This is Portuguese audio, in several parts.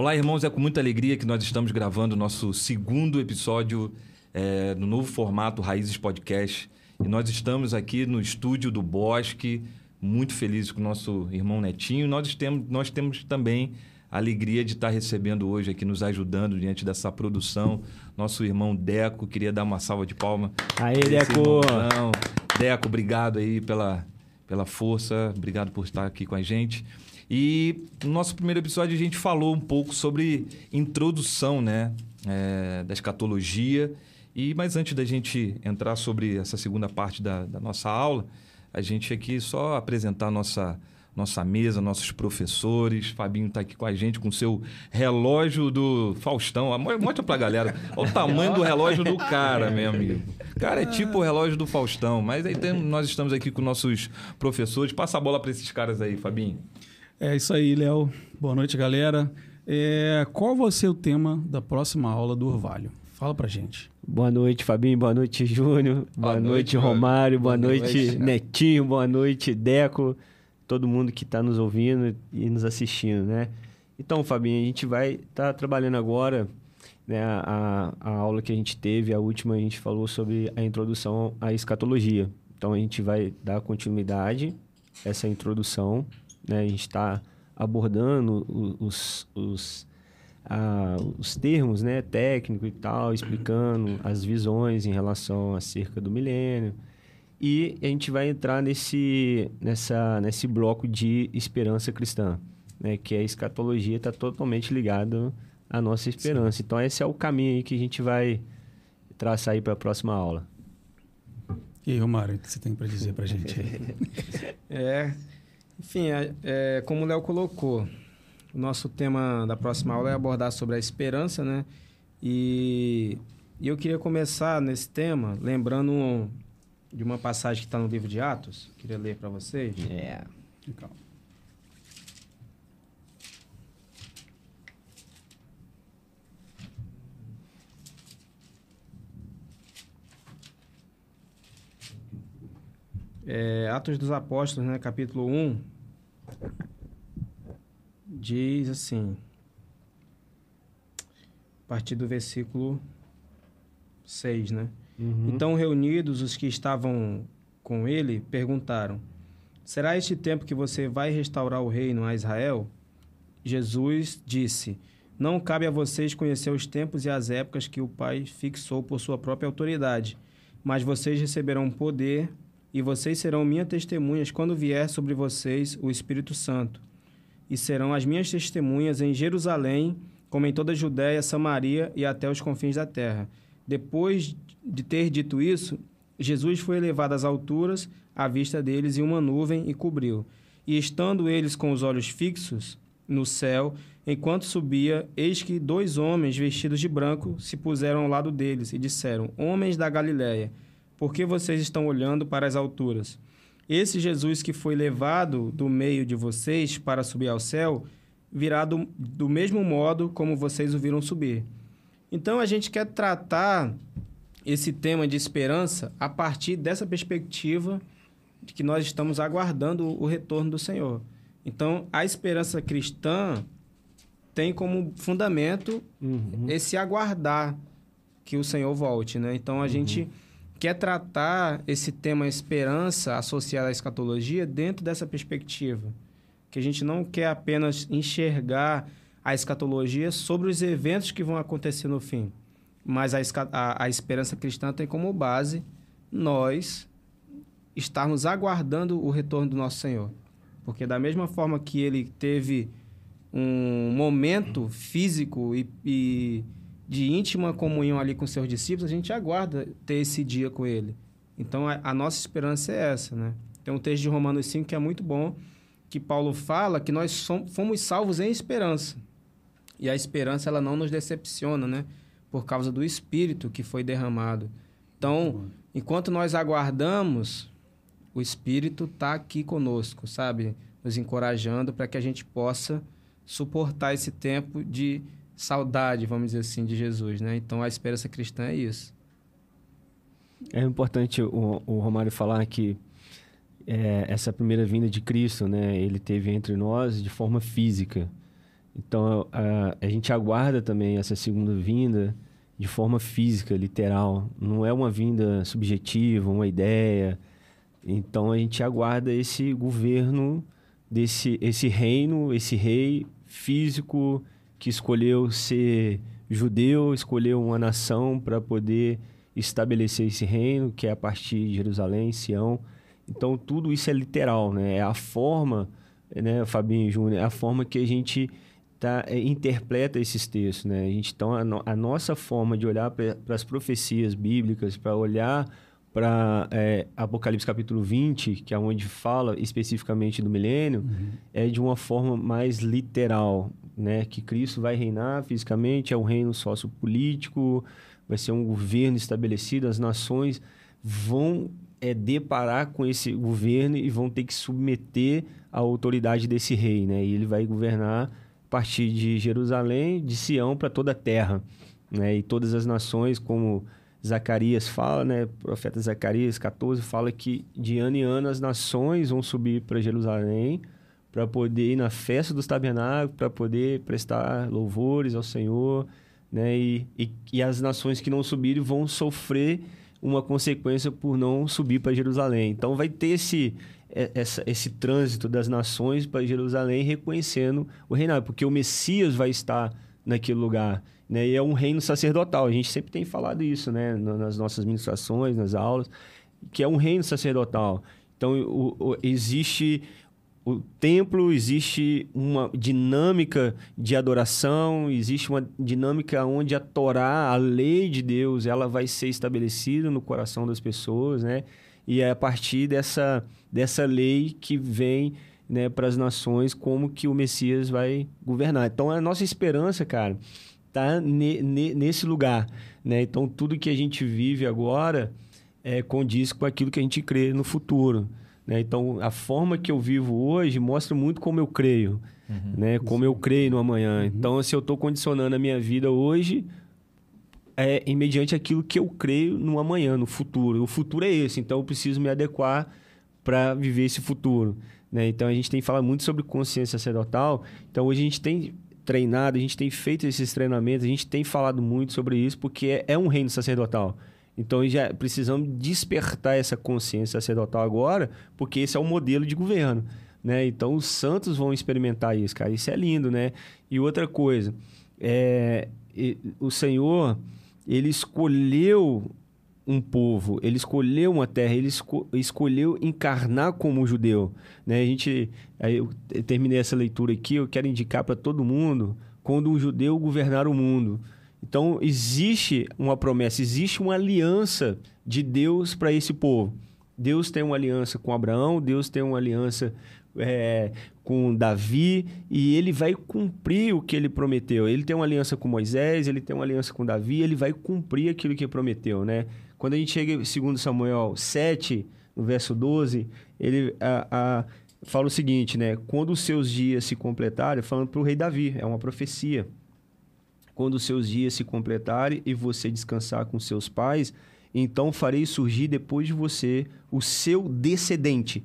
Olá, irmãos, é com muita alegria que nós estamos gravando o nosso segundo episódio é, no novo formato Raízes Podcast. E nós estamos aqui no estúdio do Bosque, muito felizes com o nosso irmão Netinho. Nós temos, nós temos também a alegria de estar recebendo hoje aqui, nos ajudando diante dessa produção, nosso irmão Deco. Queria dar uma salva de palma. Aí, Deco! Deco, obrigado aí pela, pela força, obrigado por estar aqui com a gente. E no nosso primeiro episódio a gente falou um pouco sobre introdução né, é, da escatologia. E Mas antes da gente entrar sobre essa segunda parte da, da nossa aula, a gente aqui só apresentar nossa nossa mesa, nossos professores. Fabinho está aqui com a gente com seu relógio do Faustão. Mostra para a galera. O tamanho do relógio do cara, meu amigo. Cara, é tipo o relógio do Faustão. Mas aí tem, nós estamos aqui com nossos professores. Passa a bola para esses caras aí, Fabinho. É isso aí, Léo. Boa noite, galera. É, qual vai ser o tema da próxima aula do Orvalho? Fala pra gente. Boa noite, Fabinho. Boa noite, Júnior. Boa, boa noite, noite, Romário. Boa, boa noite, noite, Netinho. Boa noite, Deco. Todo mundo que está nos ouvindo e nos assistindo, né? Então, Fabinho, a gente vai estar tá trabalhando agora né, a, a aula que a gente teve, a última, a gente falou sobre a introdução à escatologia. Então, a gente vai dar continuidade a essa introdução né? A gente está abordando os, os, a, os termos né, técnicos e tal, explicando as visões em relação acerca do milênio. E a gente vai entrar nesse, nessa, nesse bloco de esperança cristã, né? que a escatologia está totalmente ligada à nossa esperança. Sim. Então, esse é o caminho aí que a gente vai traçar aí para a próxima aula. E aí, Romário, o que você tem para dizer para a gente? é, enfim, é, é, como o Léo colocou, o nosso tema da próxima aula é abordar sobre a esperança, né? E, e eu queria começar nesse tema lembrando de uma passagem que está no livro de Atos. Queria ler para vocês. É. Yeah. É, Atos dos Apóstolos, né, capítulo 1, diz assim, a partir do versículo 6, né? Uhum. Então, reunidos os que estavam com ele, perguntaram: Será este tempo que você vai restaurar o reino a Israel? Jesus disse: Não cabe a vocês conhecer os tempos e as épocas que o Pai fixou por sua própria autoridade, mas vocês receberão poder e vocês serão minhas testemunhas quando vier sobre vocês o Espírito Santo. E serão as minhas testemunhas em Jerusalém, como em toda a Judéia, Samaria e até os confins da terra. Depois de ter dito isso, Jesus foi elevado às alturas, à vista deles, e uma nuvem e cobriu. E estando eles com os olhos fixos no céu, enquanto subia, eis que dois homens vestidos de branco se puseram ao lado deles e disseram: Homens da Galiléia, por que vocês estão olhando para as alturas? Esse Jesus que foi levado do meio de vocês para subir ao céu, virá do, do mesmo modo como vocês o viram subir. Então a gente quer tratar esse tema de esperança a partir dessa perspectiva de que nós estamos aguardando o retorno do Senhor. Então a esperança cristã tem como fundamento uhum. esse aguardar que o Senhor volte, né? Então a uhum. gente quer tratar esse tema esperança associado à escatologia dentro dessa perspectiva. Que a gente não quer apenas enxergar a escatologia sobre os eventos que vão acontecer no fim, mas a, a, a esperança cristã tem como base nós estarmos aguardando o retorno do nosso Senhor. Porque da mesma forma que ele teve um momento físico e, e de íntima comunhão ali com seus discípulos, a gente aguarda ter esse dia com ele. Então, a, a nossa esperança é essa, né? Tem um texto de Romanos 5 que é muito bom, que Paulo fala que nós fomos salvos em esperança. E a esperança, ela não nos decepciona, né? Por causa do Espírito que foi derramado. Então, enquanto nós aguardamos, o Espírito está aqui conosco, sabe? Nos encorajando para que a gente possa suportar esse tempo de saudade, vamos dizer assim, de Jesus, né? Então a esperança cristã é isso. É importante o, o Romário falar que é, essa primeira vinda de Cristo, né? Ele teve entre nós de forma física. Então a, a gente aguarda também essa segunda vinda de forma física, literal. Não é uma vinda subjetiva, uma ideia. Então a gente aguarda esse governo desse esse reino, esse rei físico que escolheu ser judeu, escolheu uma nação para poder estabelecer esse reino, que é a partir de Jerusalém, Sião. Então tudo isso é literal, né? É a forma, né, Fabinho Júnior, é a forma que a gente tá, é, interpreta esses textos, né? A gente, então, a, no, a nossa forma de olhar para as profecias bíblicas, para olhar para é, Apocalipse capítulo 20, que é onde fala especificamente do milênio, uhum. é de uma forma mais literal, né? Que Cristo vai reinar fisicamente, é um reino sociopolítico, vai ser um governo estabelecido, as nações vão é, deparar com esse governo e vão ter que submeter a autoridade desse rei, né? E ele vai governar a partir de Jerusalém, de Sião para toda a terra, né? E todas as nações, como Zacarias fala, né? O profeta Zacarias 14 fala que de ano em ano as nações vão subir para Jerusalém para poder ir na festa dos tabernáculos, para poder prestar louvores ao Senhor, né? E, e, e, as nações que não subirem vão sofrer uma consequência por não subir para Jerusalém. Então vai ter esse essa, esse trânsito das nações para Jerusalém reconhecendo o reinado, porque o Messias vai estar naquele lugar. Né? E é um reino sacerdotal. A gente sempre tem falado isso né? nas nossas ministrações, nas aulas, que é um reino sacerdotal. Então, o, o, existe o templo, existe uma dinâmica de adoração, existe uma dinâmica onde a Torá, a lei de Deus, ela vai ser estabelecida no coração das pessoas, né? E é a partir dessa, dessa lei que vem né, para as nações como que o Messias vai governar. Então, a nossa esperança, cara, tá ne, ne, nesse lugar, né? Então, tudo que a gente vive agora é, condiz com aquilo que a gente crê no futuro. Né? Então, a forma que eu vivo hoje mostra muito como eu creio, uhum. né? como eu creio no amanhã. Uhum. Então, se eu estou condicionando a minha vida hoje, é mediante aquilo que eu creio no amanhã, no futuro. O futuro é esse, então eu preciso me adequar para viver esse futuro. Né? Então, a gente tem falado muito sobre consciência sacerdotal. Então, hoje a gente tem treinado, a gente tem feito esses treinamentos, a gente tem falado muito sobre isso, porque é, é um reino sacerdotal. Então, já precisamos despertar essa consciência sacerdotal agora, porque esse é o modelo de governo. Né? Então, os santos vão experimentar isso, cara. Isso é lindo, né? E outra coisa, é, o Senhor, ele escolheu um povo, ele escolheu uma terra, ele esco escolheu encarnar como judeu. Né? A gente, aí eu terminei essa leitura aqui, eu quero indicar para todo mundo quando um judeu governar o mundo. Então, existe uma promessa, existe uma aliança de Deus para esse povo. Deus tem uma aliança com Abraão, Deus tem uma aliança é, com Davi e ele vai cumprir o que ele prometeu. Ele tem uma aliança com Moisés, ele tem uma aliança com Davi, ele vai cumprir aquilo que prometeu, né? Quando a gente chega 2 Samuel 7, no verso 12, ele a, a, fala o seguinte, né? Quando os seus dias se completarem, falando para o rei Davi, é uma profecia. Quando seus dias se completarem e você descansar com seus pais, então farei surgir depois de você o seu descendente,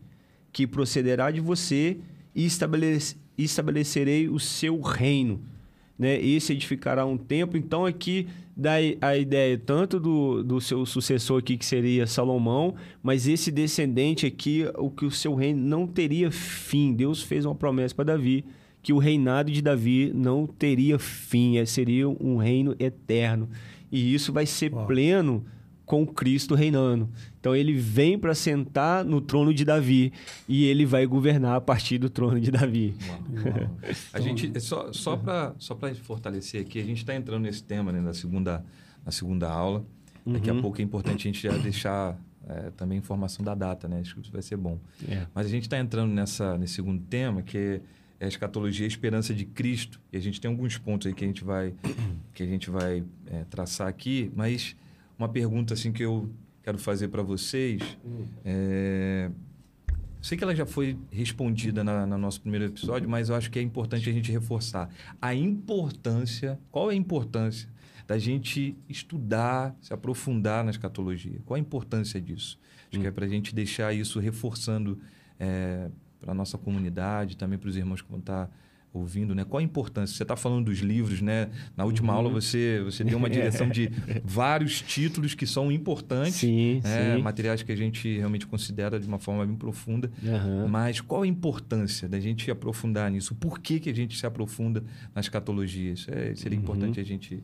que procederá de você e estabelece, estabelecerei o seu reino né? Esse edificará um templo. Então, aqui dá a ideia tanto do, do seu sucessor aqui, que seria Salomão, mas esse descendente aqui, o que o seu reino não teria fim. Deus fez uma promessa para Davi que o reinado de Davi não teria fim, é, seria um reino eterno. E isso vai ser Uau. pleno com Cristo reinando. Então ele vem para sentar no trono de Davi e ele vai governar a partir do trono de Davi. Uau, uau. a gente só só para só para fortalecer aqui, a gente está entrando nesse tema né, na segunda na segunda aula. Daqui uhum. a pouco é importante a gente já deixar é, também informação da data, né? Acho que isso vai ser bom. É. Mas a gente está entrando nessa nesse segundo tema que é a escatologia, a esperança de Cristo. E a gente tem alguns pontos aí que a gente vai que a gente vai é, traçar aqui, mas uma pergunta assim que eu quero fazer para vocês. Hum. É... Sei que ela já foi respondida na, no nosso primeiro episódio, mas eu acho que é importante a gente reforçar a importância. Qual é a importância da gente estudar, se aprofundar na escatologia? Qual a importância disso? Acho hum. que é para a gente deixar isso reforçando é, para a nossa comunidade, também para os irmãos que vão estar tá ouvindo, né? Qual a importância? Você está falando dos livros, né? Na última uhum. aula você, você deu uma direção de vários títulos que são importantes, sim, né? sim. materiais que a gente realmente considera de uma forma bem profunda. Uhum. Mas qual a importância da gente aprofundar nisso? Por que, que a gente se aprofunda nas catologias? É, seria uhum. importante a gente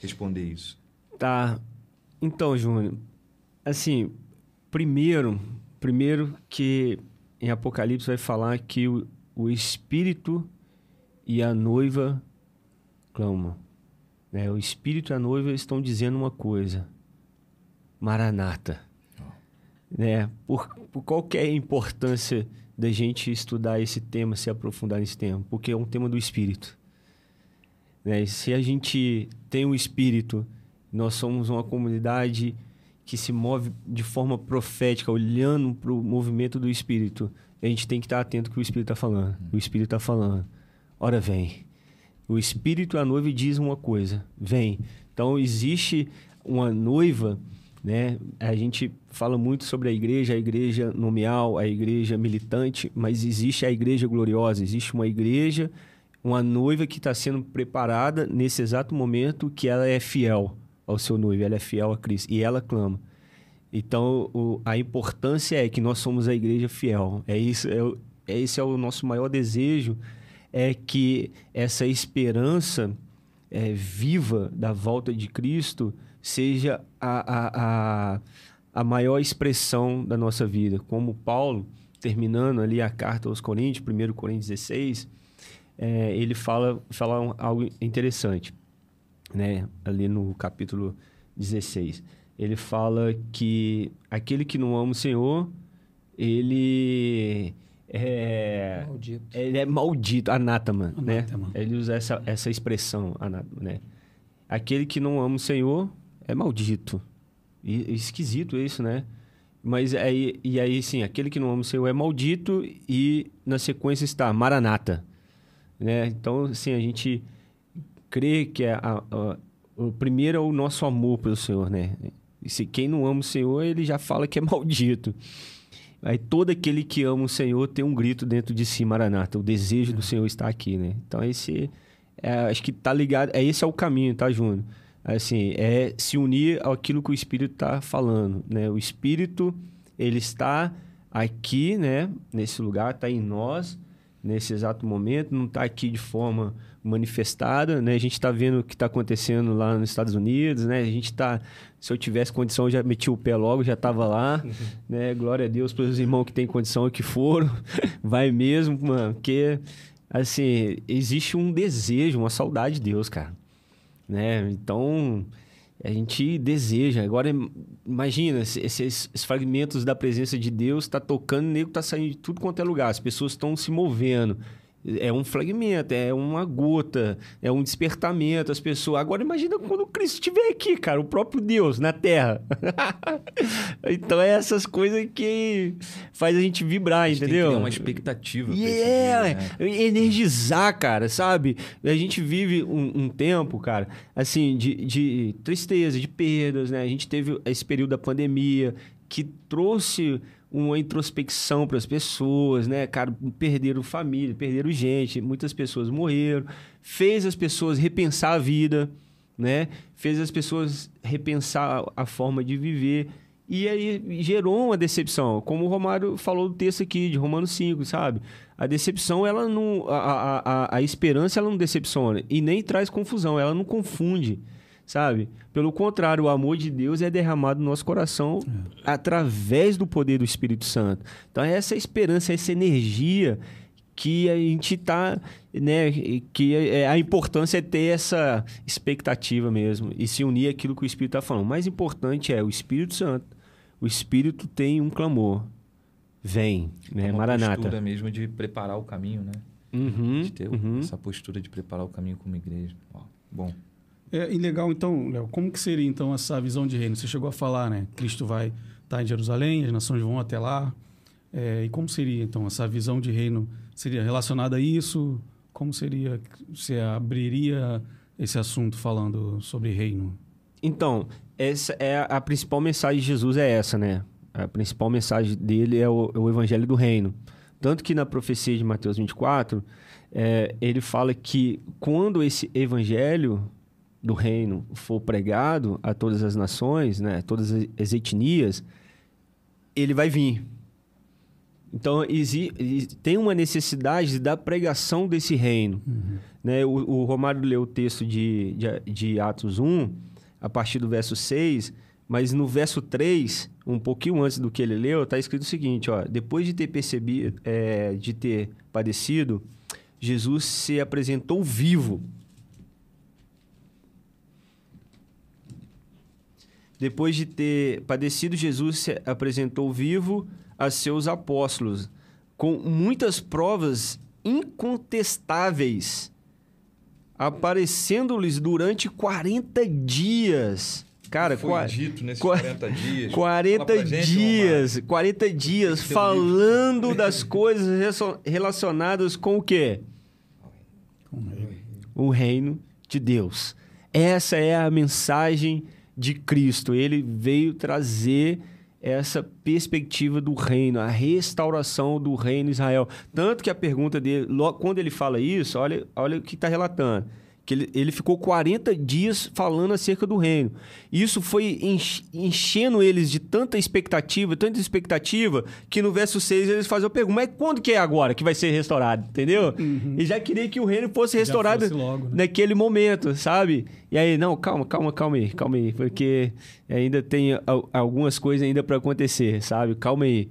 responder isso. Tá. Então, Júnior, assim, primeiro, primeiro que em Apocalipse vai falar que o, o Espírito e a noiva clamam. Né? O Espírito e a noiva estão dizendo uma coisa. Maranata. Né? Por, por qual é a importância da gente estudar esse tema, se aprofundar nesse tema? Porque é um tema do Espírito. Né? Se a gente tem o Espírito, nós somos uma comunidade que se move de forma profética, olhando para o movimento do Espírito. A gente tem que estar atento ao que o Espírito está falando. O Espírito está falando. Ora, vem. O Espírito a noiva diz uma coisa: vem. Então, existe uma noiva, né? A gente fala muito sobre a igreja, a igreja nomeal, a igreja militante, mas existe a igreja gloriosa, existe uma igreja, uma noiva que está sendo preparada nesse exato momento que ela é fiel ao seu noivo, ela é fiel a Cristo e ela clama. Então, o, a importância é que nós somos a igreja fiel. É isso, é, é esse é o nosso maior desejo é que essa esperança é, viva da volta de Cristo seja a, a, a, a maior expressão da nossa vida. Como Paulo, terminando ali a carta aos Coríntios, 1 Coríntios 16, é, ele fala, fala algo interessante, né? ali no capítulo 16. Ele fala que aquele que não ama o Senhor, ele é, maldito. Ele é maldito, anátema, né? Ele usa essa, essa expressão, anátema, né? Aquele que não ama o Senhor é maldito. E, esquisito isso, né? Mas aí, e aí, sim, aquele que não ama o Senhor é maldito e na sequência está Maranata. Né? Então, assim, a gente crê que é a, a, o primeiro é o nosso amor pelo Senhor, né? E se quem não ama o Senhor, ele já fala que é maldito. Aí todo aquele que ama o Senhor tem um grito dentro de si, Maranata. O desejo é. do Senhor está aqui, né? Então esse, é, acho que tá ligado. É esse é o caminho, tá, Júnior? Assim, é se unir àquilo que o Espírito está falando, né? O Espírito ele está aqui, né? Nesse lugar, está em nós nesse exato momento, não está aqui de forma manifestada, né? A gente está vendo o que está acontecendo lá nos Estados Unidos, né? A gente está, se eu tivesse condição, eu já meti o pé logo, já estava lá, uhum. né? Glória a Deus pelos irmãos que têm condição e que foram, vai mesmo, mano, porque assim existe um desejo, uma saudade de Deus, cara, né? Então a gente deseja. Agora, imagina, esses, fragmentos da presença de Deus está tocando, o nego está saindo de tudo quanto é lugar. As pessoas estão se movendo é um fragmento, é uma gota, é um despertamento. As pessoas. Agora imagina quando Cristo estiver aqui, cara, o próprio Deus na Terra. então é essas coisas que faz a gente vibrar, a gente entendeu? Tem que uma expectativa. E é, né? energizar, cara, sabe? A gente vive um, um tempo, cara, assim, de, de tristeza, de perdas, né? A gente teve esse período da pandemia que trouxe uma introspecção para as pessoas, né? Cara, perderam família, perderam gente, muitas pessoas morreram, fez as pessoas repensar a vida, né? Fez as pessoas repensar a forma de viver e aí gerou uma decepção, como o Romário falou do texto aqui de Romanos 5, sabe? A decepção, ela não a, a, a esperança ela não decepciona e nem traz confusão, ela não confunde sabe? Pelo contrário, o amor de Deus é derramado no nosso coração é. através do poder do Espírito Santo. Então, é essa esperança, essa energia que a gente está, né, que é, a importância é ter essa expectativa mesmo e se unir àquilo que o Espírito está falando. O mais importante é o Espírito Santo. O Espírito tem um clamor. Vem, né? É uma Maranata. postura mesmo de preparar o caminho, né? Uhum, de ter uhum. essa postura de preparar o caminho como igreja. Ó, bom. É, e legal, então, Léo, como que seria então essa visão de reino? Você chegou a falar, né? Cristo vai estar tá em Jerusalém, as nações vão até lá. É, e como seria, então, essa visão de reino? Seria relacionada a isso? Como seria, você abriria esse assunto falando sobre reino? Então, essa é a principal mensagem de Jesus é essa, né? A principal mensagem dele é o, é o evangelho do reino. Tanto que na profecia de Mateus 24, é, ele fala que quando esse evangelho do reino for pregado a todas as nações, né, todas as etnias, ele vai vir. Então, tem uma necessidade da pregação desse reino. Uhum. Né? O, o, Romário leu o texto de, de, de, Atos 1, a partir do verso 6, mas no verso 3, um pouquinho antes do que ele leu, está escrito o seguinte, ó, depois de ter percebido, é, de ter padecido, Jesus se apresentou vivo. Depois de ter padecido, Jesus se apresentou vivo a seus apóstolos, com muitas provas incontestáveis, aparecendo-lhes durante 40 dias. Cara, foi qua... dito nesses 40 dias. 40 dias, 40 dias falando das coisas relacionadas com o quê? O reino de Deus. Essa é a mensagem de Cristo. Ele veio trazer essa perspectiva do reino, a restauração do reino Israel. Tanto que a pergunta dele, quando ele fala isso, olha, olha o que está relatando que ele, ele ficou 40 dias falando acerca do reino. Isso foi enchendo eles de tanta expectativa, tanta expectativa, que no verso 6 eles fazem a pergunta: mas quando que é agora que vai ser restaurado? Entendeu? Uhum. E já queria que o reino fosse restaurado fosse logo, né? naquele momento, sabe? E aí, não, calma, calma, calma aí, calma aí, porque ainda tem algumas coisas ainda para acontecer, sabe? Calma aí.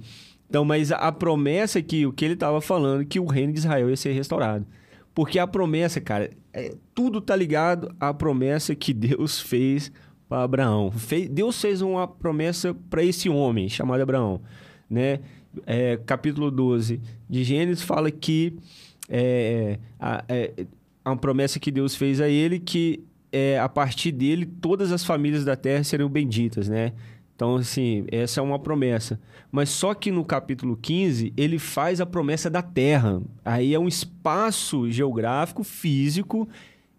Então, mas a promessa que o que ele estava falando, que o reino de Israel ia ser restaurado. Porque a promessa, cara, é, tudo tá ligado à promessa que Deus fez para Abraão. Deus fez uma promessa para esse homem chamado Abraão, né? É, capítulo 12 de Gênesis fala que é, a, é, a promessa que Deus fez a ele que é, a partir dele todas as famílias da terra serão benditas, né? Então, assim, essa é uma promessa. Mas só que no capítulo 15, ele faz a promessa da terra. Aí é um espaço geográfico, físico,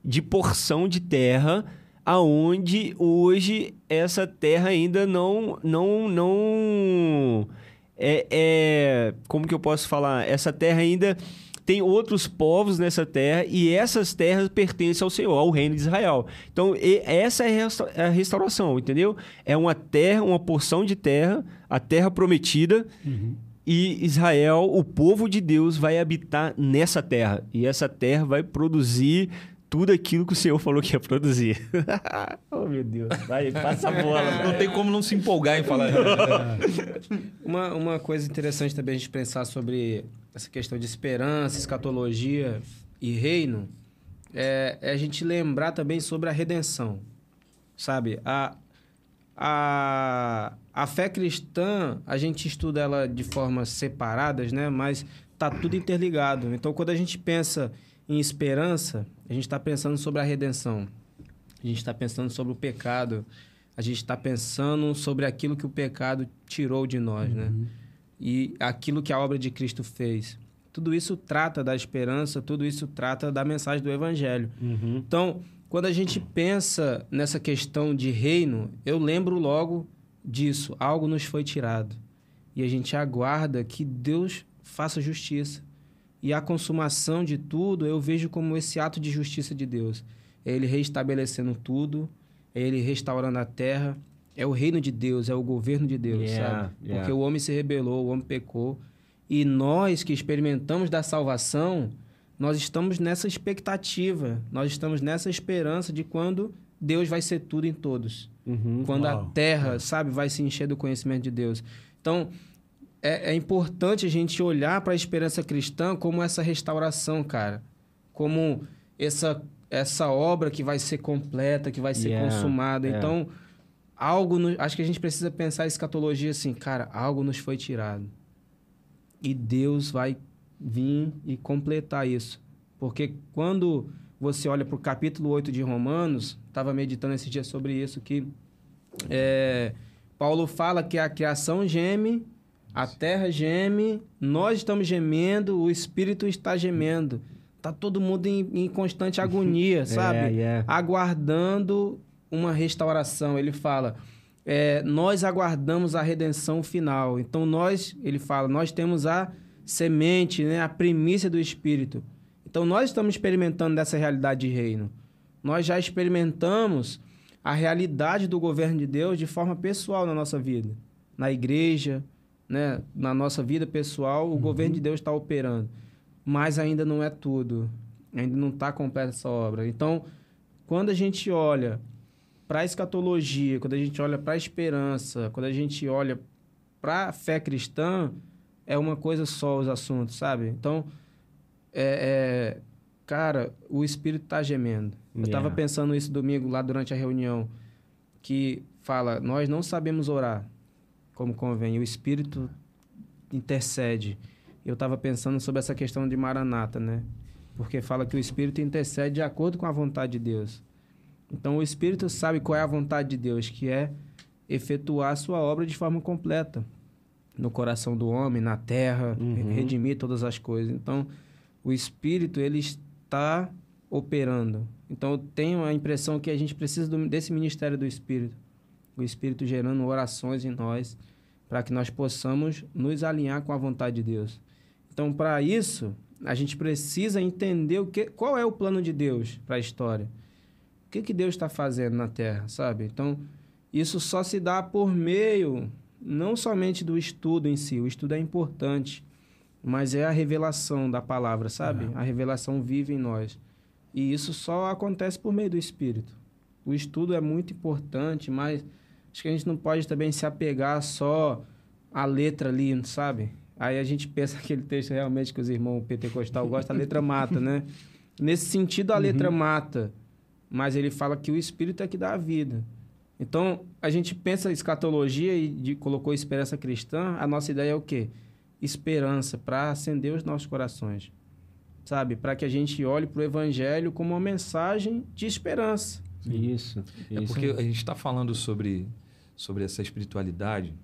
de porção de terra, aonde hoje essa terra ainda não. não, não é, é, como que eu posso falar? Essa terra ainda tem outros povos nessa terra e essas terras pertencem ao Senhor, ao reino de Israel. Então, essa é, é a restauração, entendeu? É uma terra, uma porção de terra, a terra prometida. Uhum. E Israel, o povo de Deus, vai habitar nessa terra. E essa terra vai produzir tudo aquilo que o Senhor falou que ia produzir. oh, meu Deus. Vai, passa a bola. Não tem como não se empolgar em falar. uma, uma coisa interessante também a gente pensar sobre essa questão de esperança, escatologia e reino, é, é a gente lembrar também sobre a redenção. Sabe? A, a, a fé cristã, a gente estuda ela de formas separadas, né? Mas tá tudo interligado. Então, quando a gente pensa em esperança, a gente está pensando sobre a redenção. A gente está pensando sobre o pecado. A gente está pensando sobre aquilo que o pecado tirou de nós, né? uhum. né? E aquilo que a obra de Cristo fez. Tudo isso trata da esperança, tudo isso trata da mensagem do Evangelho. Uhum. Então, quando a gente pensa nessa questão de reino, eu lembro logo disso. Algo nos foi tirado. E a gente aguarda que Deus faça justiça. E a consumação de tudo eu vejo como esse ato de justiça de Deus. É Ele restabelecendo tudo, é Ele restaurando a terra, é o reino de Deus, é o governo de Deus, yeah, sabe? Yeah. Porque o homem se rebelou, o homem pecou. E nós que experimentamos da salvação, nós estamos nessa expectativa, nós estamos nessa esperança de quando Deus vai ser tudo em todos. Uhum, quando uau. a terra, sabe, vai se encher do conhecimento de Deus. Então, é, é importante a gente olhar para a esperança cristã como essa restauração, cara. Como essa, essa obra que vai ser completa, que vai ser yeah, consumada. Yeah. Então algo no, acho que a gente precisa pensar a escatologia assim, cara, algo nos foi tirado. E Deus vai vir e completar isso. Porque quando você olha para o capítulo 8 de Romanos, estava meditando esse dia sobre isso, que é, Paulo fala que a criação geme, a terra geme, nós estamos gemendo, o Espírito está gemendo. Tá todo mundo em, em constante agonia, sabe? É, yeah. Aguardando uma restauração. Ele fala, é, nós aguardamos a redenção final. Então, nós, ele fala, nós temos a semente, né? a primícia do Espírito. Então, nós estamos experimentando dessa realidade de reino. Nós já experimentamos a realidade do governo de Deus de forma pessoal na nossa vida. Na igreja, né? na nossa vida pessoal, o uhum. governo de Deus está operando. Mas ainda não é tudo. Ainda não está completa essa obra. Então, quando a gente olha para a escatologia, quando a gente olha para a esperança, quando a gente olha para a fé cristã, é uma coisa só os assuntos, sabe? Então, é, é cara, o espírito está gemendo. Eu estava pensando isso domingo lá durante a reunião, que fala, nós não sabemos orar como convém, o espírito intercede. Eu estava pensando sobre essa questão de Maranata, né? Porque fala que o espírito intercede de acordo com a vontade de Deus. Então o espírito sabe qual é a vontade de Deus, que é efetuar a sua obra de forma completa no coração do homem, na terra, uhum. redimir todas as coisas. Então, o espírito ele está operando. Então, eu tenho a impressão que a gente precisa do, desse ministério do espírito, o espírito gerando orações em nós, para que nós possamos nos alinhar com a vontade de Deus. Então, para isso, a gente precisa entender o que, qual é o plano de Deus para a história. O que, que Deus está fazendo na Terra, sabe? Então, isso só se dá por meio não somente do estudo em si, o estudo é importante, mas é a revelação da palavra, sabe? Uhum. A revelação vive em nós. E isso só acontece por meio do Espírito. O estudo é muito importante, mas acho que a gente não pode também se apegar só à letra ali, sabe? Aí a gente pensa aquele texto realmente que os irmãos pentecostal gostam, a letra mata, né? Nesse sentido, a letra uhum. mata, mas ele fala que o Espírito é que dá a vida. Então, a gente pensa escatologia e de, colocou esperança cristã, a nossa ideia é o quê? Esperança, para acender os nossos corações. Sabe? Para que a gente olhe para o evangelho como uma mensagem de esperança. Isso. É isso. porque a gente está falando sobre, sobre essa espiritualidade.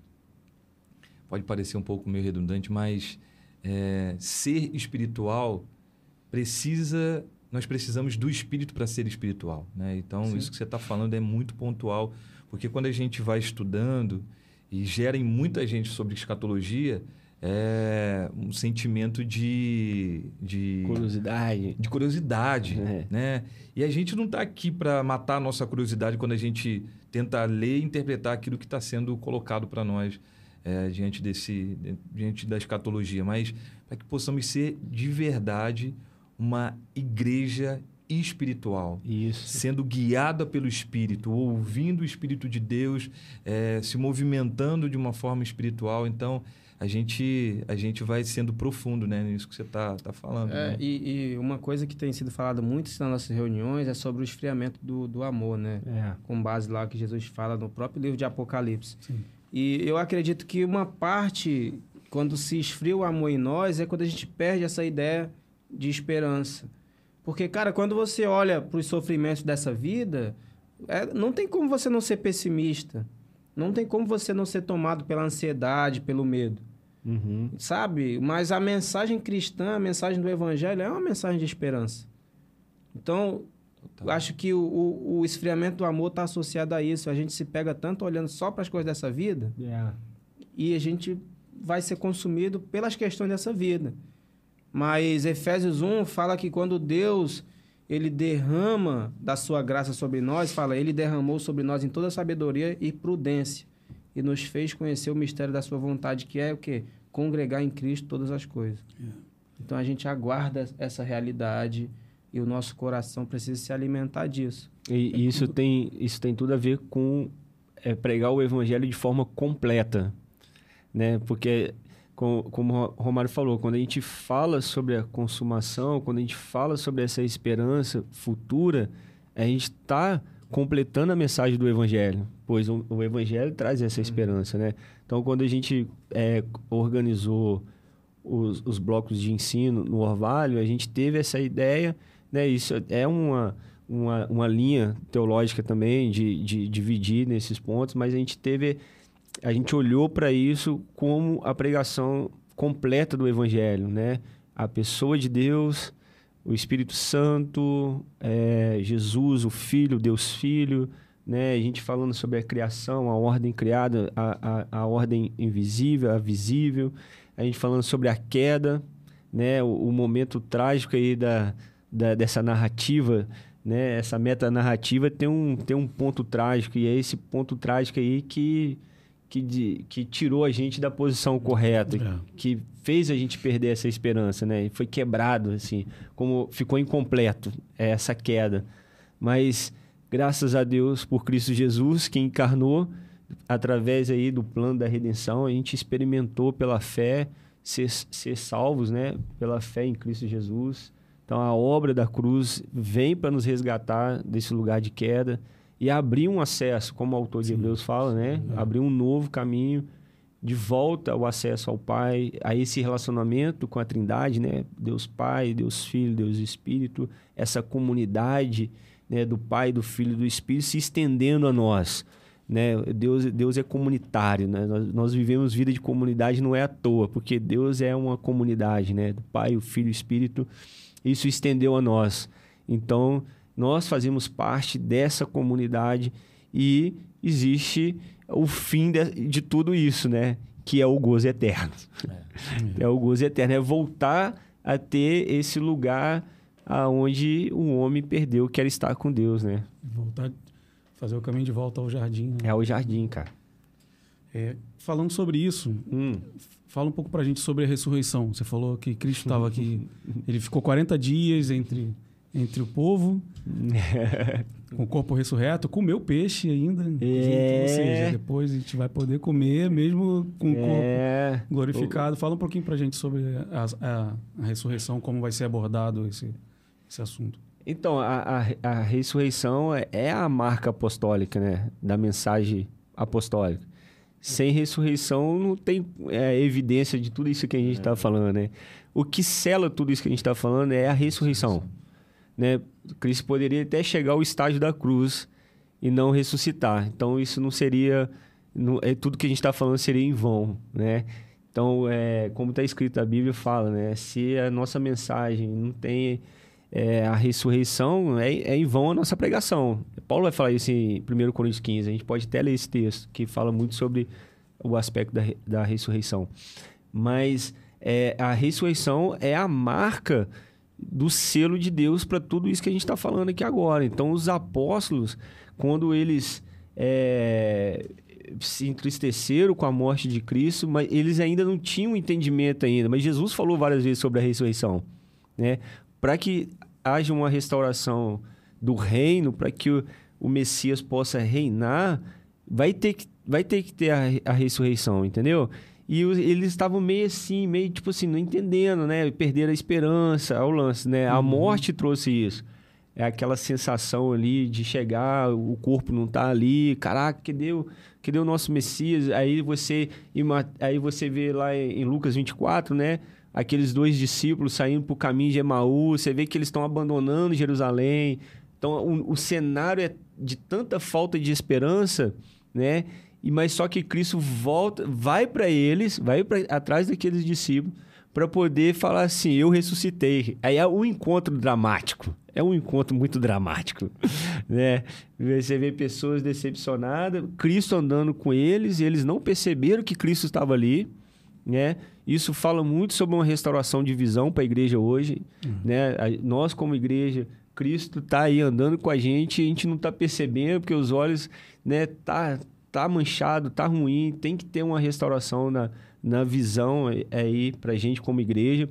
Pode parecer um pouco meio redundante, mas é, ser espiritual precisa nós precisamos do espírito para ser espiritual. Né? Então, Sim. isso que você está falando é muito pontual, porque quando a gente vai estudando e gera em muita gente sobre escatologia, é um sentimento de, de curiosidade de curiosidade é. né e a gente não está aqui para matar a nossa curiosidade quando a gente tenta ler e interpretar aquilo que está sendo colocado para nós é, diante desse diante da escatologia mas para que possamos ser de verdade uma igreja espiritual. Isso. Sendo guiada pelo Espírito, ouvindo o Espírito de Deus, é, se movimentando de uma forma espiritual. Então, a gente, a gente vai sendo profundo né, nisso que você está tá falando. É, né? e, e, uma coisa que tem sido falada muito nas nossas reuniões é sobre o esfriamento do, do amor, né? É. Com base lá que Jesus fala no próprio livro de Apocalipse. Sim. E eu acredito que uma parte, quando se esfria o amor em nós, é quando a gente perde essa ideia de esperança. Porque, cara, quando você olha para os sofrimentos dessa vida, é, não tem como você não ser pessimista. Não tem como você não ser tomado pela ansiedade, pelo medo. Uhum. Sabe? Mas a mensagem cristã, a mensagem do evangelho é uma mensagem de esperança. Então, Total. acho que o, o, o, esfriamento do amor está associado a isso. A gente se pega tanto olhando só para as coisas dessa vida yeah. e a gente vai ser consumido pelas questões dessa vida. Mas Efésios 1 fala que quando Deus ele derrama da sua graça sobre nós, fala, ele derramou sobre nós em toda sabedoria e prudência e nos fez conhecer o mistério da sua vontade, que é o quê? Congregar em Cristo todas as coisas. Yeah. Então a gente aguarda essa realidade e o nosso coração precisa se alimentar disso. E é isso tudo... tem isso tem tudo a ver com é, pregar o evangelho de forma completa, né? Porque como, o Romário falou, quando a gente fala sobre a consumação, quando a gente fala sobre essa esperança futura, a gente está completando a mensagem do Evangelho, pois o, o, Evangelho traz essa uhum. esperança, né? Então, quando a gente é, organizou os, os, blocos de ensino no Orvalho, a gente teve essa ideia, né? Isso é uma, uma, uma linha teológica também de, de dividir nesses pontos, mas a gente teve a gente olhou para isso como a pregação completa do Evangelho, né? A pessoa de Deus, o Espírito Santo, é, Jesus, o Filho, Deus Filho, né? A gente falando sobre a criação, a ordem criada, a, a, a ordem invisível, a visível. a gente falando sobre a queda, né? O, o momento trágico aí da, da, dessa narrativa, né? Essa meta narrativa tem um, tem um ponto trágico e é esse ponto trágico aí que que, de, que tirou a gente da posição correta, é. que fez a gente perder essa esperança, né? E foi quebrado, assim, como ficou incompleto essa queda. Mas graças a Deus por Cristo Jesus que encarnou através aí do plano da redenção, a gente experimentou pela fé ser, ser salvos, né? Pela fé em Cristo Jesus. Então a obra da cruz vem para nos resgatar desse lugar de queda e abrir um acesso, como o autor de Hebreus fala, né? É. Abrir um novo caminho de volta ao acesso ao Pai, a esse relacionamento com a Trindade, né? Deus Pai, Deus Filho, Deus Espírito, essa comunidade, né, do Pai, do Filho e do Espírito se estendendo a nós, né? Deus, Deus é comunitário, né? Nós, nós vivemos vida de comunidade não é à toa, porque Deus é uma comunidade, né? Do Pai, o Filho e o Espírito, isso estendeu a nós. Então, nós fazemos parte dessa comunidade e existe o fim de, de tudo isso, né? Que é o gozo eterno. É, é o gozo eterno, é voltar a ter esse lugar aonde o homem perdeu, que era estar com Deus, né? Voltar, fazer o caminho de volta ao jardim. Né? É o jardim, cara. É, falando sobre isso, hum. fala um pouco pra gente sobre a ressurreição. Você falou que Cristo estava aqui, ele ficou 40 dias entre entre o povo, com o corpo ressurreto, comeu peixe ainda. É. Ou seja, depois a gente vai poder comer mesmo com o é. corpo glorificado. Fala um pouquinho para a gente sobre a, a, a, ressurreição, como vai ser abordado esse, esse assunto. Então, a, a, a ressurreição é, é a marca apostólica, né? Da mensagem apostólica. Sem ressurreição não tem é, evidência de tudo isso que a gente está é. falando, né? O que sela tudo isso que a gente está falando é a ressurreição né? Cristo poderia até chegar ao estágio da cruz e não ressuscitar. Então isso não seria, não, é tudo que a gente está falando seria em vão, né? Então, é, como está escrito na Bíblia, fala, né? Se a nossa mensagem não tem é, a ressurreição, é, é, em vão a nossa pregação. Paulo vai falar isso em 1 Coríntios 15. A gente pode até ler esse texto, que fala muito sobre o aspecto da, da ressurreição. Mas é, a ressurreição é a marca do selo de Deus para tudo isso que a gente está falando aqui agora. Então, os apóstolos, quando eles é, se entristeceram com a morte de Cristo, mas eles ainda não tinham entendimento ainda. Mas Jesus falou várias vezes sobre a ressurreição, né? Para que haja uma restauração do reino, para que o, o, Messias possa reinar, vai ter que, vai ter, que ter a, a ressurreição, entendeu? E eles estavam meio assim, meio tipo assim, não entendendo, né? Perderam a esperança ao lance, né? A uhum. morte trouxe isso. É aquela sensação ali de chegar, o corpo não tá ali, caraca, que deu, que deu o nosso Messias. Aí você, aí você vê lá em Lucas 24, né? Aqueles dois discípulos saindo para o caminho de Emaú, você vê que eles estão abandonando Jerusalém. Então, o, o cenário é de tanta falta de esperança, né? E mas só que Cristo volta, vai para eles, vai para atrás daqueles discípulos para poder falar assim, eu ressuscitei. Aí é um encontro dramático. É um encontro muito dramático, né? Você vê pessoas decepcionadas, Cristo andando com eles, e eles não perceberam que Cristo estava ali, né? Isso fala muito sobre uma restauração de visão para a igreja hoje, uhum. né? Nós como igreja, Cristo está aí andando com a gente, a gente não está percebendo porque os olhos, né, tá tá manchado, tá ruim, tem que ter uma restauração na, na visão aí pra gente como igreja.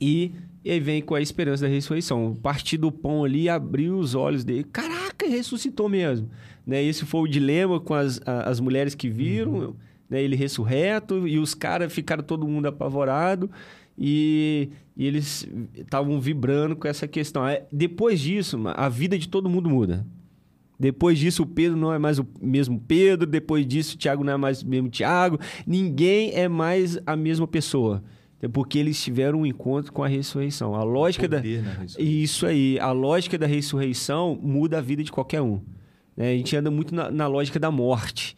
E, e aí vem com a esperança da ressurreição. Partir do pão ali, abrir os olhos dele. Caraca, ressuscitou mesmo. Né? Esse foi o dilema com as, as mulheres que viram uhum. né? ele ressurreto e os caras ficaram todo mundo apavorado e, e eles estavam vibrando com essa questão. Depois disso, a vida de todo mundo muda. Depois disso, o Pedro não é mais o mesmo Pedro. Depois disso, o Tiago não é mais o mesmo Tiago. Ninguém é mais a mesma pessoa. É porque eles tiveram um encontro com a ressurreição. A lógica da isso aí, a lógica da ressurreição muda a vida de qualquer um. Né? A gente anda muito na, na lógica da morte.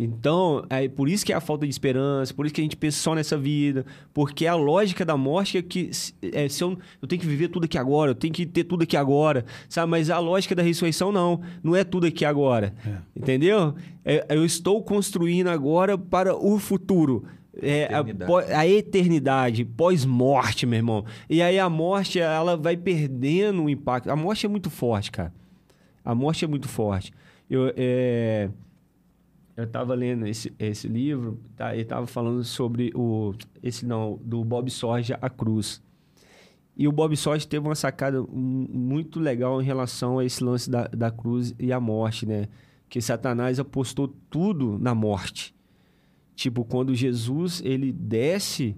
Então, é por isso que é a falta de esperança, por isso que a gente pensa só nessa vida, porque a lógica da morte é que é, se eu, eu tenho que viver tudo aqui agora, eu tenho que ter tudo aqui agora, sabe? Mas a lógica da ressurreição não, não é tudo aqui agora, é. entendeu? É, eu estou construindo agora para o futuro. é, eternidade. A, a, eternidade, pós-morte, meu irmão. E aí a morte, ela vai perdendo o impacto. A morte é muito forte, cara. A morte é muito forte. Eu, é, eu tava lendo esse, esse livro, tá, ele tava falando sobre o... Esse não, do Bob Sorge, A Cruz. E o Bob Sorge teve uma sacada muito legal em relação a esse lance da, da cruz e a morte, né? Que Satanás apostou tudo na morte. Tipo, quando Jesus ele desce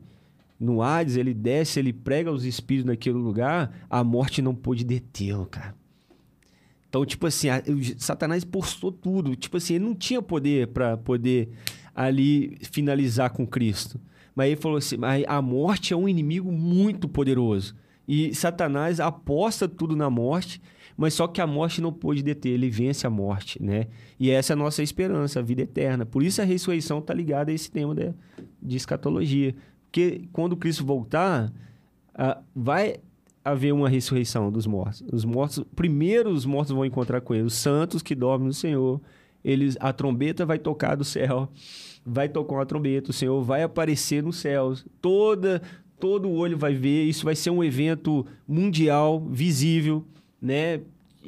no Hades, ele desce, ele prega os espíritos naquele lugar, a morte não pôde detê-lo, cara. Então, tipo assim, a, Satanás postou tudo. Tipo assim, ele não tinha poder para poder ali finalizar com Cristo. Mas ele falou assim: a morte é um inimigo muito poderoso. E Satanás aposta tudo na morte, mas só que a morte não pôde deter, ele vence a morte, né? E essa é a nossa esperança, a vida eterna. Por isso a ressurreição está ligada a esse tema de, de escatologia. Porque quando Cristo voltar, vai haver uma ressurreição dos mortos. Os mortos, primeiro os mortos vão encontrar com ele, os santos que dormem no Senhor. Eles, a trombeta vai tocar do céu, vai tocar uma trombeta, o Senhor vai aparecer nos céus. Toda todo o olho vai ver, isso vai ser um evento mundial, visível, né?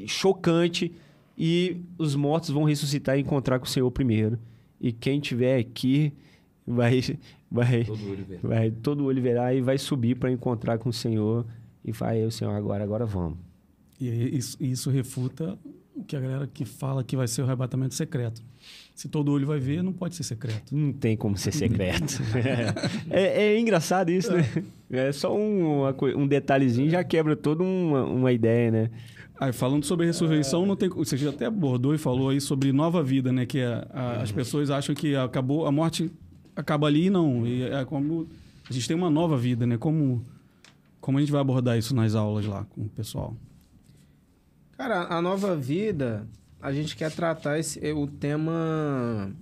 Chocante e os mortos vão ressuscitar e encontrar com o Senhor primeiro. E quem tiver aqui vai vai todo olho verá, vai, todo olho verá e vai subir para encontrar com o Senhor e vai o Senhor agora, agora vamos. E isso, isso refuta o que a galera que fala que vai ser o arrebatamento secreto. Se todo olho vai ver, não pode ser secreto. Não tem como ser secreto. é, é, engraçado isso, né? É só um, um detalhezinho já quebra toda uma, uma ideia, né? Aí, falando sobre ressurreição, não tem, você já até abordou e falou aí sobre nova vida, né? Que a, a, as pessoas acham que acabou, a morte acaba ali e não. E é como a gente tem uma nova vida, né? Como, como a gente vai abordar isso nas aulas lá com o pessoal? Cara, a nova vida a gente quer tratar esse, o tema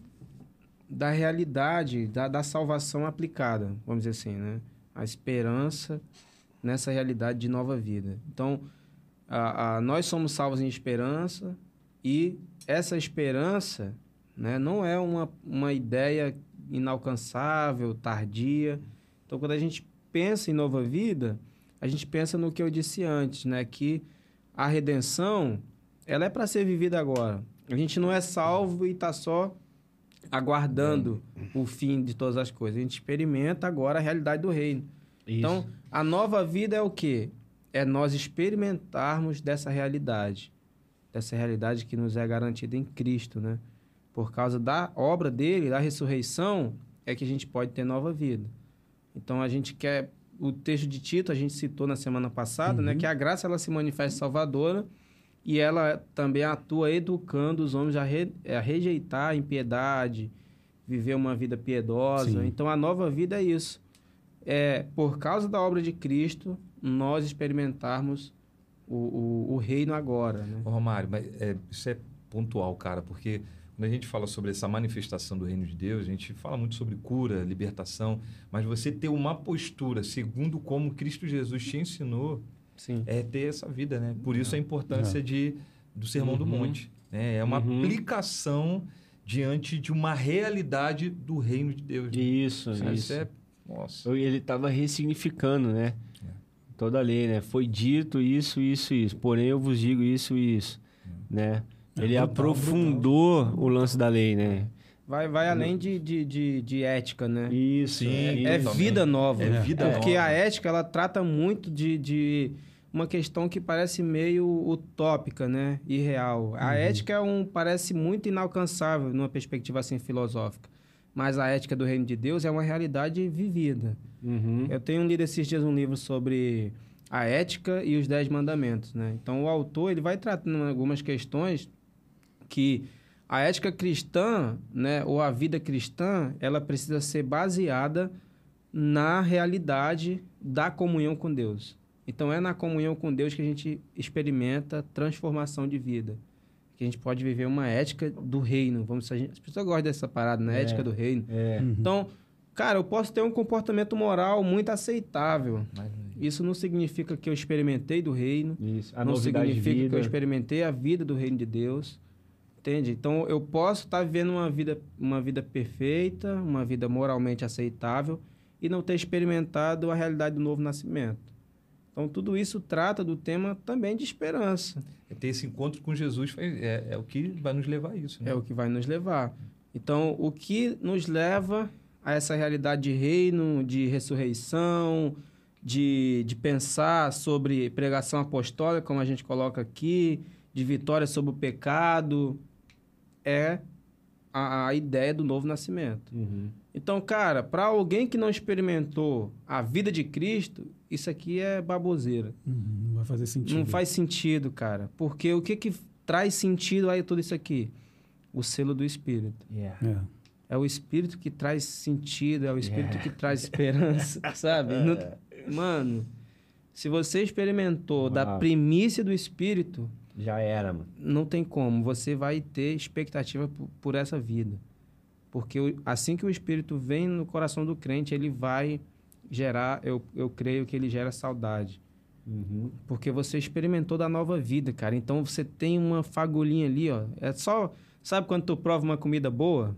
da realidade, da, da salvação aplicada, vamos dizer assim, né? A esperança nessa realidade de nova vida. Então, a, a, nós somos salvos em esperança e essa esperança né, não é uma, uma ideia inalcançável, tardia. Então, quando a gente pensa em nova vida, a gente pensa no que eu disse antes, né? Que a redenção ela é para ser vivida agora. A gente não é salvo e está só aguardando o fim de todas as coisas. A gente experimenta agora a realidade do reino. Isso. Então, a nova vida é o quê? É nós experimentarmos dessa realidade. Dessa realidade que nos é garantida em Cristo, né? Por causa da obra dele, da ressurreição, é que a gente pode ter nova vida. Então, a gente quer... O texto de Tito, a gente citou na semana passada, né? uhum. né? Que a graça, ela se manifesta salvadora e ela também atua educando os homens a, re, a rejeitar a impiedade, viver uma vida piedosa. Sim. Então, a nova vida é isso. É, por causa da obra de Cristo, nós experimentarmos o, o, o reino agora. Né? Ô, Romário, mas é, isso é pontual, cara, porque quando a gente fala sobre essa manifestação do reino de Deus, a gente fala muito sobre cura, libertação, mas você ter uma postura segundo como Cristo Jesus te ensinou Sim. é ter essa vida, né? Por isso a importância é. de, do Sermão uhum. do Monte. Né? É uma uhum. aplicação diante de uma realidade do reino de Deus. Né? Isso, isso. isso é, nossa. Ele estava ressignificando, né? É. Toda a lei, né? Foi dito isso, isso, isso. Porém, eu vos digo isso, isso. É. Né? É Ele aprofundou brutal. o lance da lei, né? Vai, vai além de, de, de, de ética, né? Isso. Sim, é, é vida nova. É vida Porque nova. Porque a ética, ela trata muito de, de uma questão que parece meio utópica, né? Irreal. A uhum. ética é um, parece muito inalcançável numa perspectiva assim filosófica. Mas a ética do reino de Deus é uma realidade vivida. Uhum. Eu tenho lido esses dias um livro sobre a ética e os dez mandamentos, né? Então o autor ele vai tratando algumas questões que a ética cristã, né, ou a vida cristã, ela precisa ser baseada na realidade da comunhão com Deus. Então é na comunhão com Deus que a gente experimenta transformação de vida. Que a gente pode viver uma ética do reino. Vamos, a gente, as pessoas gostam dessa parada, né? É, ética do reino. É. Uhum. Então, cara, eu posso ter um comportamento moral muito aceitável. Mas, é isso não significa que eu experimentei do reino. Isso. A não significa que eu experimentei a vida do reino de Deus. Entende? Então eu posso estar tá vivendo uma vida, uma vida perfeita, uma vida moralmente aceitável e não ter experimentado a realidade do novo nascimento. Então tudo isso trata do tema também de esperança. É ter esse encontro com Jesus é, é o que vai nos levar a isso. Né? É o que vai nos levar. Então o que nos leva a essa realidade de reino, de ressurreição, de, de pensar sobre pregação apostólica, como a gente coloca aqui, de vitória sobre o pecado, é a, a ideia do novo nascimento. Uhum. Então, cara, para alguém que não experimentou a vida de Cristo, isso aqui é baboseira. Uhum, não vai fazer sentido. Não faz sentido, cara. Porque o que, que traz sentido aí tudo isso aqui? O selo do Espírito. Yeah. Yeah. É o Espírito que traz sentido, é o Espírito yeah. que traz esperança, sabe? No, mano, se você experimentou Uau. da primícia do Espírito, já era, mano. Não tem como. Você vai ter expectativa por, por essa vida. Porque assim que o Espírito vem no coração do crente, ele vai gerar, eu, eu creio que ele gera saudade. Uhum. Porque você experimentou da nova vida, cara. Então você tem uma fagulhinha ali, ó. É só. Sabe quando tu prova uma comida boa?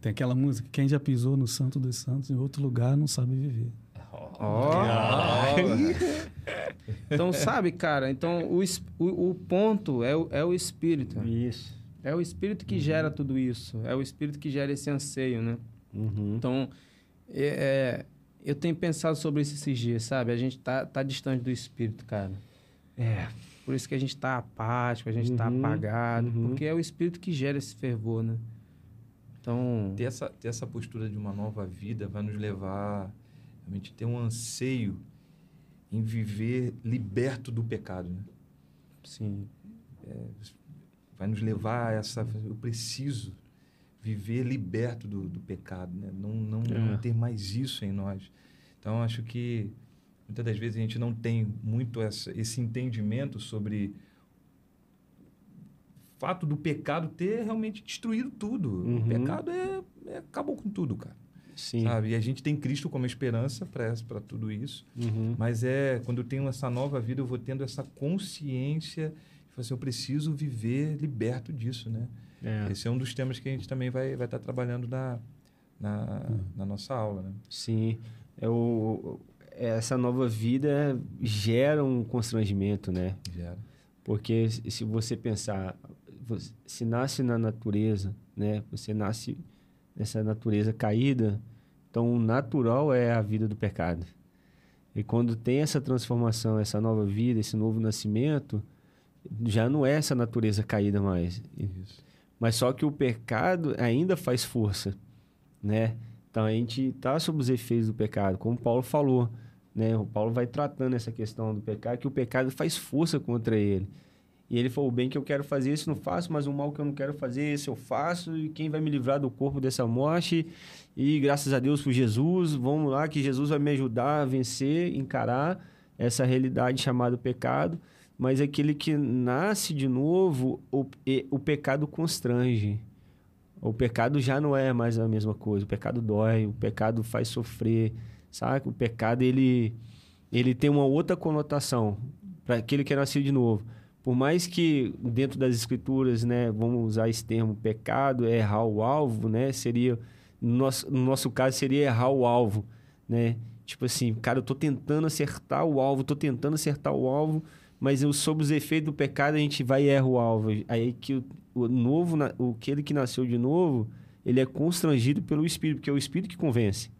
Tem aquela música: quem já pisou no Santo dos Santos em outro lugar não sabe viver. Ó. Oh. então, sabe, cara? Então, o, o, o ponto é o, é o espírito. Isso. É o espírito que uhum. gera tudo isso. É o espírito que gera esse anseio, né? Uhum. Então, é, é, eu tenho pensado sobre isso esses dias, sabe? A gente tá, tá distante do espírito, cara. É. Por isso que a gente tá apático, a gente tá uhum. tá apagado. Uhum. Porque é o espírito que gera esse fervor, né? Então... Ter essa, ter essa postura de uma nova vida vai nos levar realmente ter um anseio em viver liberto do pecado, né? Sim. É, vai nos levar a essa... Eu preciso viver liberto do, do pecado, né? Não, não, é. não ter mais isso em nós. Então, acho que muitas das vezes a gente não tem muito essa, esse entendimento sobre o fato do pecado ter realmente destruído tudo. Uhum. O pecado é, é, acabou com tudo, cara. Sim. Sabe? E a gente tem Cristo como esperança para tudo isso. Uhum. Mas é quando eu tenho essa nova vida, eu vou tendo essa consciência. Assim, eu preciso viver liberto disso, né? É. Esse é um dos temas que a gente também vai, vai estar tá trabalhando na, na, uhum. na nossa aula, né? Sim. É o, essa nova vida gera um constrangimento, né? Gera. Porque se você pensar, se nasce na natureza, né? Você nasce nessa natureza caída. Então, o natural é a vida do pecado. E quando tem essa transformação, essa nova vida, esse novo nascimento, já não é essa natureza caída mais. Isso. Mas só que o pecado ainda faz força, né? Então a gente está sob os efeitos do pecado, como Paulo falou, né? O Paulo vai tratando essa questão do pecado, que o pecado faz força contra ele. E ele falou: o bem que eu quero fazer, isso não faço, mas o mal que eu não quero fazer, isso eu faço. E quem vai me livrar do corpo dessa morte? E graças a Deus por Jesus, vamos lá, que Jesus vai me ajudar a vencer, encarar essa realidade chamada pecado. Mas aquele que nasce de novo, o, o pecado constrange. O pecado já não é mais a mesma coisa. O pecado dói, o pecado faz sofrer, sabe? O pecado ele, ele tem uma outra conotação para aquele que é nascido de novo por mais que dentro das escrituras, né, vamos usar esse termo, pecado é errar o alvo, né, seria, no nosso, no nosso caso, seria errar o alvo, né, tipo assim, cara, eu tô tentando acertar o alvo, tô tentando acertar o alvo, mas eu, sob os efeitos do pecado a gente vai e erra o alvo, aí que o, o novo, o aquele que nasceu de novo, ele é constrangido pelo Espírito, porque é o Espírito que convence.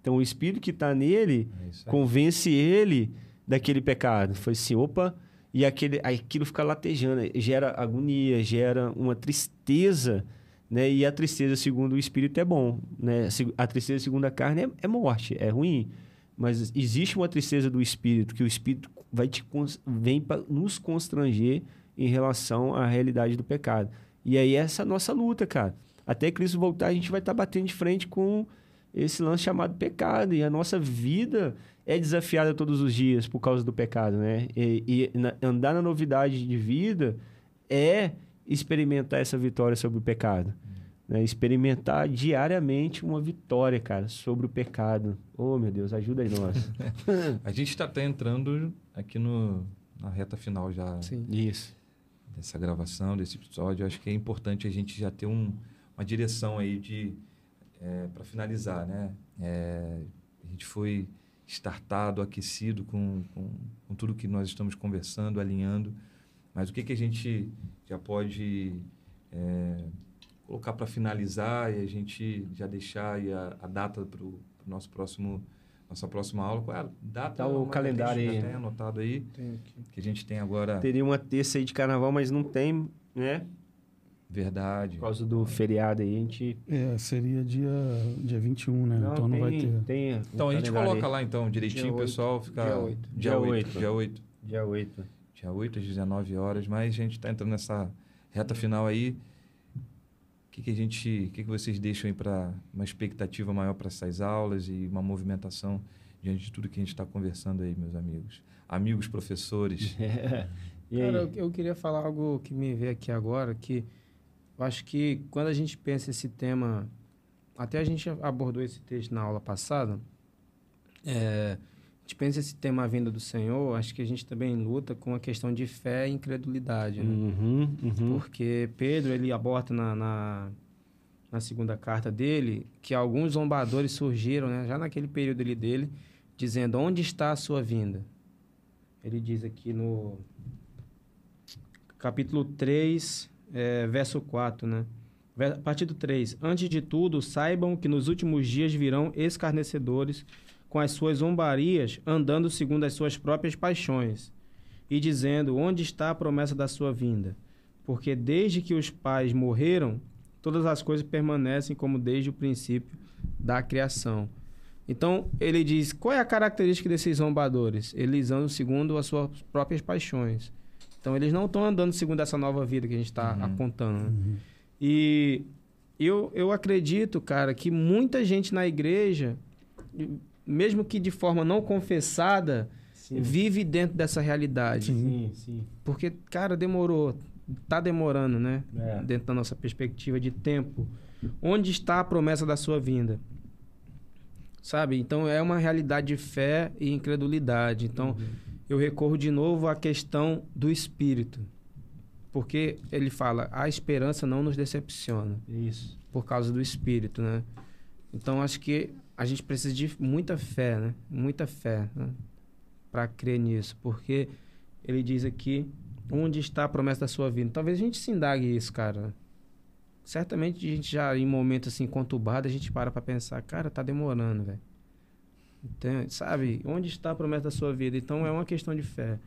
Então, o Espírito que está nele é convence ele daquele pecado. Foi assim, opa, e aquele, aquilo fica latejando, gera agonia, gera uma tristeza, né? E a tristeza, segundo o espírito, é bom, né? A tristeza, segundo a carne, é, é morte, é ruim. Mas existe uma tristeza do espírito, que o espírito vai te, vem para nos constranger em relação à realidade do pecado. E aí, essa é a nossa luta, cara. Até Cristo voltar, a gente vai estar tá batendo de frente com esse lance chamado pecado. E a nossa vida é desafiada todos os dias por causa do pecado, né? E, e na, andar na novidade de vida é experimentar essa vitória sobre o pecado. Né? Experimentar diariamente uma vitória, cara, sobre o pecado. Oh, meu Deus, ajuda aí nós. a gente está até entrando aqui no, na reta final já. Sim. Isso. dessa gravação, desse episódio. Acho que é importante a gente já ter um, uma direção aí de é, para finalizar, né? É, a gente foi startado, aquecido com, com, com, tudo que nós estamos conversando, alinhando. Mas o que, que a gente já pode é, colocar para finalizar e a gente já deixar aí a, a data para o nosso próximo nossa próxima aula. Qual é a data? Tá o calendário aí. Já tem anotado aí. Que a gente tem agora. Teria uma terça aí de carnaval, mas não tem, né? Verdade. Por causa do feriado aí, a gente. É, seria dia, dia 21, né? Não, então tem, não vai ter. Tem então a gente coloca aí. lá, então, direitinho, o pessoal fica. Dia 8. Dia 8. Dia 8. Dia 8. Dia 8 às 19 horas, mas a gente está entrando nessa reta final aí. O que, que a gente. O que, que vocês deixam aí para uma expectativa maior para essas aulas e uma movimentação diante de tudo que a gente está conversando aí, meus amigos? Amigos professores. É. Cara, eu, eu queria falar algo que me veio aqui agora, que eu acho que quando a gente pensa esse tema, até a gente abordou esse texto na aula passada, é, a gente pensa esse tema a vinda do Senhor, acho que a gente também luta com a questão de fé e incredulidade, né? Uhum, uhum. Porque Pedro, ele aborta na, na, na, segunda carta dele que alguns zombadores surgiram, né, já naquele período ali dele, dizendo, onde está a sua vinda? Ele diz aqui no capítulo 3, é, verso 4, né? Partido 3. Antes de tudo, saibam que nos últimos dias virão escarnecedores com as suas zombarias, andando segundo as suas próprias paixões, e dizendo: Onde está a promessa da sua vinda? Porque desde que os pais morreram, todas as coisas permanecem como desde o princípio da criação. Então, ele diz: qual é a característica desses zombadores? Eles andam segundo as suas próprias paixões. Então eles não estão andando segundo essa nova vida que a gente está uhum. apontando. Né? Uhum. E eu, eu acredito, cara, que muita gente na igreja, mesmo que de forma não confessada, sim. vive dentro dessa realidade. Sim, sim. Porque, cara, demorou. Tá demorando, né? É. Dentro da nossa perspectiva de tempo. Onde está a promessa da sua vinda? Sabe? Então é uma realidade de fé e incredulidade. Então. Uhum eu recorro de novo à questão do espírito. Porque ele fala, a esperança não nos decepciona. Isso. Por causa do espírito, né? Então, acho que a gente precisa de muita fé, né? Muita fé, né? Para crer nisso. Porque ele diz aqui, onde está a promessa da sua vida? Talvez a gente se indague isso, cara. Certamente a gente já, em momentos assim, conturbados, a gente para para pensar, cara, tá demorando, velho. Então, sabe? Onde está a promessa da sua vida? Então é uma questão de fé.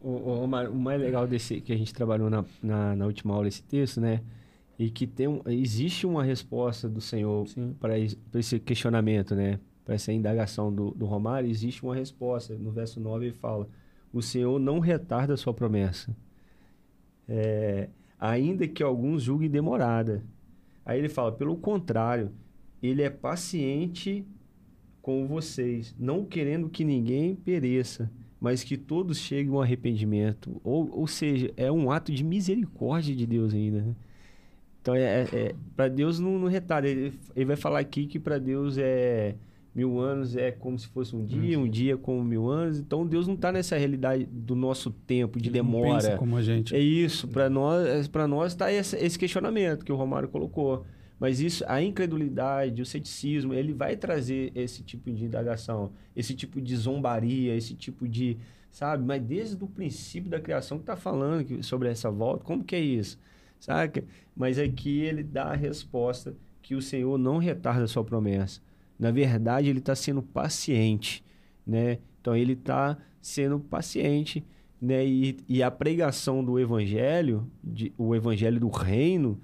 O, o, o mais legal desse que a gente trabalhou na, na, na última aula esse texto, né? E que tem um, existe uma resposta do Senhor para esse questionamento, né? Para essa indagação do, do Romário, existe uma resposta. No verso 9 ele fala: O Senhor não retarda a sua promessa, é, ainda que alguns julguem demorada. Aí ele fala: pelo contrário, ele é paciente com vocês, não querendo que ninguém pereça, mas que todos cheguem ao arrependimento. Ou, ou seja, é um ato de misericórdia de Deus ainda. Né? Então, é, é, é para Deus não, não retarda. Ele, ele vai falar aqui que para Deus é mil anos é como se fosse um dia, um dia como mil anos. Então Deus não está nessa realidade do nosso tempo de Ele demora. Não pensa como a gente. É isso. Para nós, para nós está esse, esse questionamento que o Romário colocou. Mas isso, a incredulidade, o ceticismo, ele vai trazer esse tipo de indagação, esse tipo de zombaria, esse tipo de, sabe? Mas desde o princípio da criação que está falando sobre essa volta, como que é isso? Saca? Mas aqui ele dá a resposta que o Senhor não retarda a sua promessa. Na verdade, ele está sendo paciente, né? Então, ele está sendo paciente, né? E, e a pregação do evangelho, de, o evangelho do reino,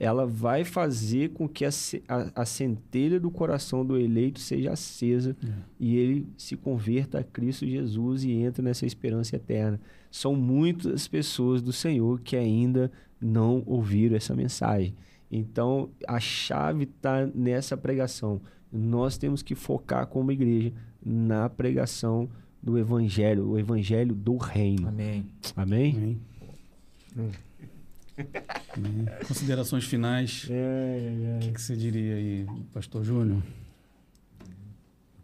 ela vai fazer com que a, a, a centelha do coração do eleito seja acesa é. e ele se converta a Cristo Jesus e entra nessa esperança eterna. São muitas pessoas do Senhor que ainda não ouviram essa mensagem. Então, a chave está nessa pregação. Nós temos que focar como igreja na pregação do Evangelho, o Evangelho do Reino. Amém. Amém? Amém. Amém. Considerações finais. É, é, é. O que, que, você diria aí, Pastor Júnior? Eu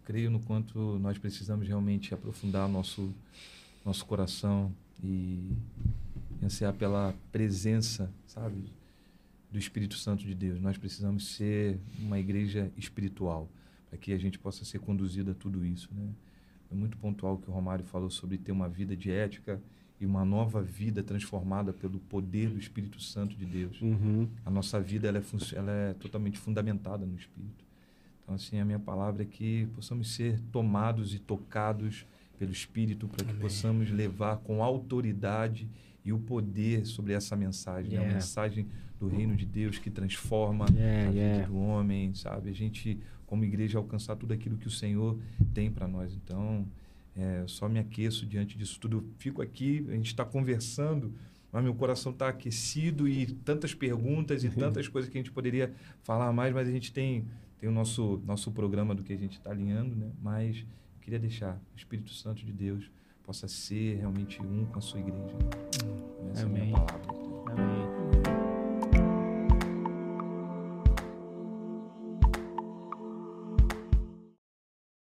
creio no quanto nós precisamos realmente aprofundar nosso, nosso coração e ansiar pela presença, sabe, do Espírito Santo de Deus. Nós precisamos ser uma igreja espiritual para que a gente possa ser conduzido a tudo isso, né? É muito pontual o que o Romário falou sobre ter uma vida de ética e uma nova vida transformada pelo poder do Espírito Santo de Deus. Uhum. A nossa vida ela é, ela é totalmente fundamentada no Espírito. Então, assim, a minha palavra é que possamos ser tomados e tocados pelo Espírito para que Amém. possamos levar com autoridade e o poder sobre essa mensagem, né? Yeah. a mensagem do reino de Deus que transforma Yeah, a vida yeah. do homem, sabe? A gente, como igreja, alcançar tudo aquilo que o Senhor tem para nós. Então, é, eu só me aqueço diante disso tudo. Eu fico aqui, a gente está conversando, mas meu coração está aquecido e tantas perguntas e tantas coisas que a gente poderia falar mais, mas a gente tem, tem o nosso, nosso programa do que a gente está alinhando, né? Mas eu queria deixar o Espírito Santo de Deus possa ser realmente um com a sua igreja. Essa é a Amém. minha palavra.